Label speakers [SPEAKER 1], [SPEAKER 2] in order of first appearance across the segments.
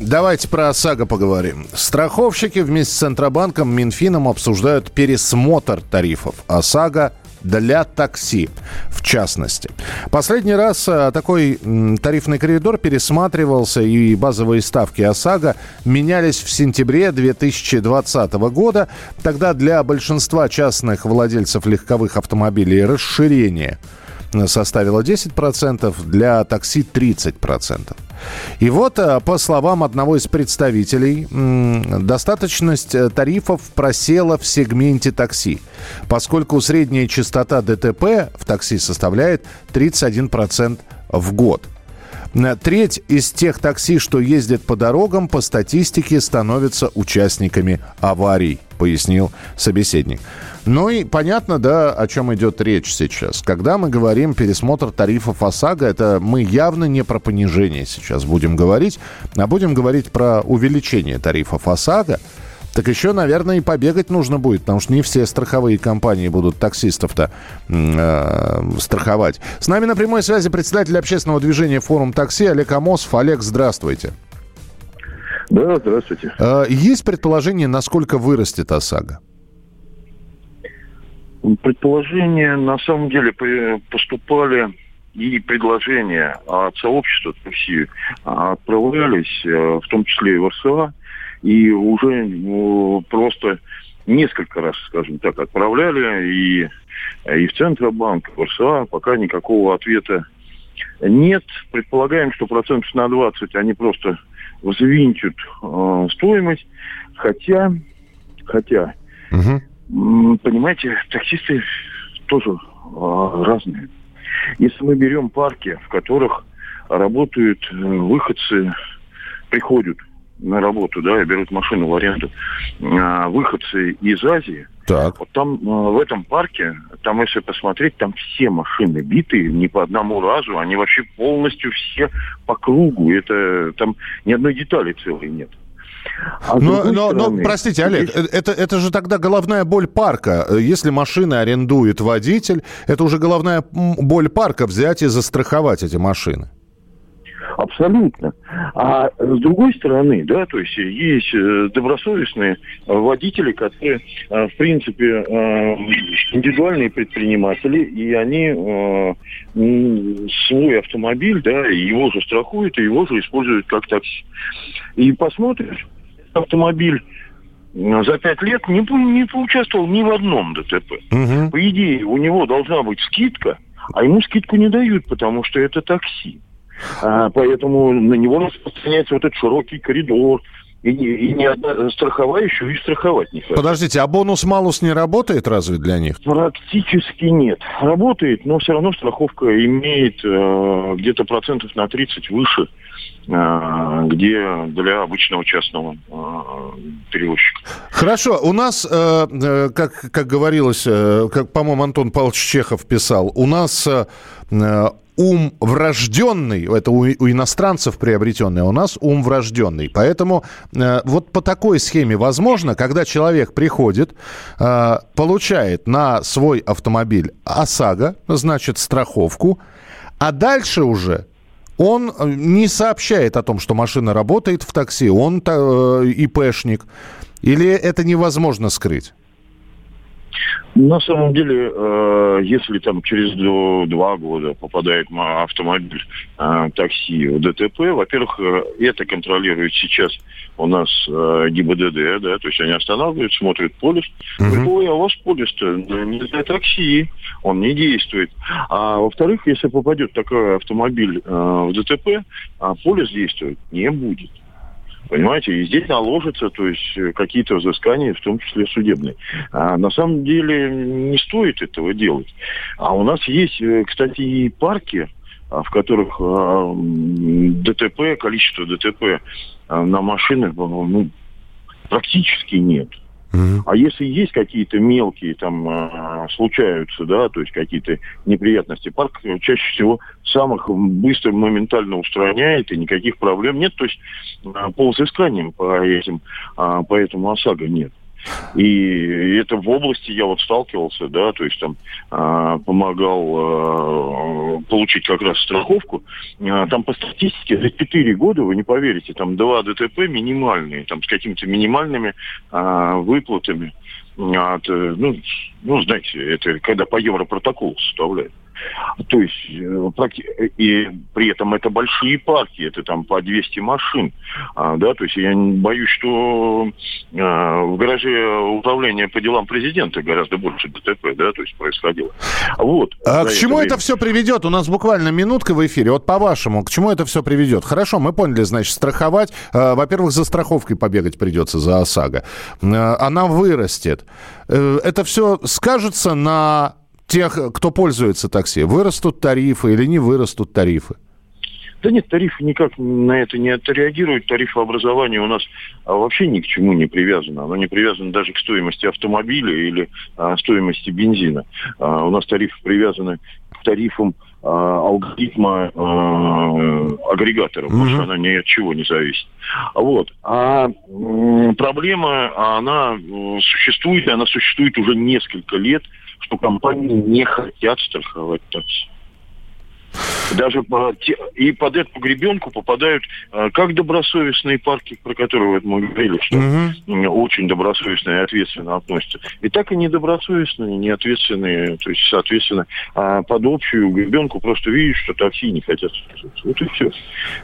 [SPEAKER 1] Давайте про ОСАГО поговорим. Страховщики вместе с Центробанком, Минфином обсуждают пересмотр тарифов ОСАГО для такси, в частности. Последний раз а, такой тарифный коридор пересматривался, и базовые ставки ОСАГО менялись в сентябре 2020 года. Тогда для большинства частных владельцев легковых автомобилей расширение составило 10%, для такси 30%. И вот, э, по словам одного из представителей, достаточность э, тарифов просела в сегменте такси, поскольку средняя частота ДТП в такси составляет 31% в год. Треть из тех такси, что ездят по дорогам, по статистике становятся участниками аварий, пояснил собеседник. Ну и понятно, да, о чем идет речь сейчас. Когда мы говорим пересмотр тарифов ОСАГО, это мы явно не про понижение сейчас будем говорить, а будем говорить про увеличение тарифов ОСАГО. Так еще, наверное, и побегать нужно будет, потому что не все страховые компании будут таксистов-то э, страховать. С нами на прямой связи председатель общественного движения «Форум такси» Олег Амосов. Олег, здравствуйте.
[SPEAKER 2] Да, здравствуйте.
[SPEAKER 1] Э, есть предположение, насколько вырастет ОСАГО?
[SPEAKER 2] Предположения на самом деле поступали и предложения от сообщества такси а, отправлялись, э, в том числе и в РСА, и уже ну, просто несколько раз, скажем так, отправляли и, и в Центробанк, и в РСА, пока никакого ответа нет. Предполагаем, что процентов на 20 они просто взвинтят э, стоимость, хотя, хотя. М, Понимаете, таксисты тоже а, разные. Если мы берем парки, в которых работают э, выходцы, приходят на работу, да, и берут машину в аренду, а, выходцы из Азии,
[SPEAKER 1] Так.
[SPEAKER 2] вот там а, в этом парке, там если посмотреть, там все машины битые, не по одному разу, они вообще полностью все по кругу. Это там ни одной детали целой нет. А
[SPEAKER 1] Но, но, но,
[SPEAKER 2] стороны,
[SPEAKER 1] простите, Олег,
[SPEAKER 2] здесь-
[SPEAKER 1] э, это, это же тогда головная боль парка. Э, Если машины арендует водитель, это уже головная боль парка взять и застраховать эти машины.
[SPEAKER 2] Абсолютно. А с другой стороны, да, то есть есть э, добросовестные водители, которые, э, в принципе, э, индивидуальные предприниматели, и они свой автомобиль, да, его же страхуют, и его же используют как такси. И посмотришь, автомобиль за пять лет не, не поучаствовал ни в одном ДТП.
[SPEAKER 1] Мгм.
[SPEAKER 2] По идее, у него должна быть скидка, а ему скидку не дают, потому что это такси. А, поэтому на него распространяется вот этот широкий коридор. И, и ни одна страховающая и страховать не хочет.
[SPEAKER 1] Подождите, а бонус-малус не работает разве для них?
[SPEAKER 2] Практически нет. Работает, но все равно страховка имеет э, где-то процентов на 30 выше, э, где для обычного частного э, перевозчика.
[SPEAKER 1] Хорошо, у нас, э, э, как, как говорилось, э, как, по-моему, Антон Павлович Чехов писал, у нас э, э, ум врожденный, это у, у иностранцев приобретенный, а у нас ум врожденный. Поэтому э, вот по такой схеме возможно, когда человек приходит, э, получает на свой автомобиль ОСАГО, значит, страховку, а дальше уже он э, не сообщает о том, что машина работает в такси, он э, ИПшник. Или это невозможно скрыть?
[SPEAKER 2] На самом деле, э, если там через два года попадает автомобиль э, такси в ДТП, во-первых, э, это контролирует сейчас у нас э, ГИБДД, да, то есть они останавливают, смотрят полис. Говорят, ой, а у вас полис-то не для такси, он не действует. А во-вторых, если попадет такой автомобиль э, в ДТП, а полис действовать не будет. Понимаете, и здесь наложатся, то есть э, какие-то взыскания, в том числе судебные. А на самом деле не стоит этого делать. А у нас есть, э, кстати, и парки, а, в которых а, ДТП, количество ДТП а, на машинах ну, практически нет. А если есть какие-то мелкие там э, случаются, да, то есть какие-то неприятности, парк чаще всего сам их быстро, моментально устраняет, и никаких проблем нет. То есть э, по взысканиям по этим, э, по этому ОСАГО нет. И это в области я вот сталкивался, да, то есть там э, помогал э, получить как раз страховку. Э, там по статистике за 4 года, вы не поверите, там два ДТП минимальные, там с какими-то минимальными э, выплатами. От, ну, ну, знаете, это когда по европротоколу составляют. То есть, э, и при этом это большие парки, это там по 200 машин, а, да, то есть я боюсь, что а, в гараже управления по делам президента гораздо больше ДТП, да, то есть происходило.
[SPEAKER 1] Вот. А к чему это, это все приведет? У нас буквально минутка в эфире. Вот по-вашему, к чему это все приведет? Хорошо, мы поняли, значит, страховать. Во-первых, за страховкой побегать придется за ОСАГО. Она вырастет. Э, это все скажется на тех, кто пользуется такси? Вырастут тарифы или не вырастут тарифы?
[SPEAKER 2] Да нет, тарифы никак на это не отреагируют. Тарифообразование у нас а, вообще ни к чему не привязано. Оно не привязано даже к стоимости автомобиля или а, стоимости бензина. А, у нас тарифы привязаны тарифам а, алгоритма а, агрегатора, потому что она ни от чего не зависит. Вот. А проблема, она существует, и она существует уже несколько лет – что компании не хотят страховать такси. Даже и под эту гребенку попадают э, как добросовестные парки, про которые вот мы говорили, что угу. очень добросовестные и ответственно относятся, и так и недобросовестные, неответственные, то есть, соответственно, а под общую гребенку просто видишь, что такси не хотят Вот и все.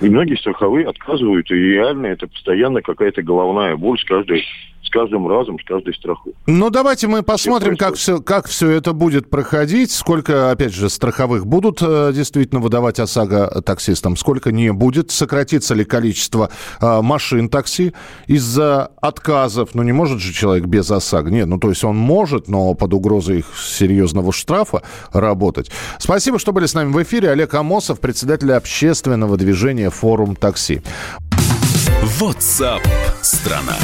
[SPEAKER 2] И многие страховые отказывают, и реально это постоянно какая-то головная боль с каждой с каждым разом, с каждой страхой.
[SPEAKER 1] Ну, давайте мы посмотрим, как все, как все это будет проходить, сколько, опять же, страховых будут э, действительно выдавать ОСАГО таксистам, сколько не будет, сократится ли количество э, машин такси из-за отказов. Ну, не может же человек без ОСАГО. Нет, ну, то есть он может, но под угрозой их серьезного штрафа работать. Спасибо, что были с нами в эфире. Олег Амосов, председатель общественного движения «Форум такси».
[SPEAKER 3] WhatsApp страна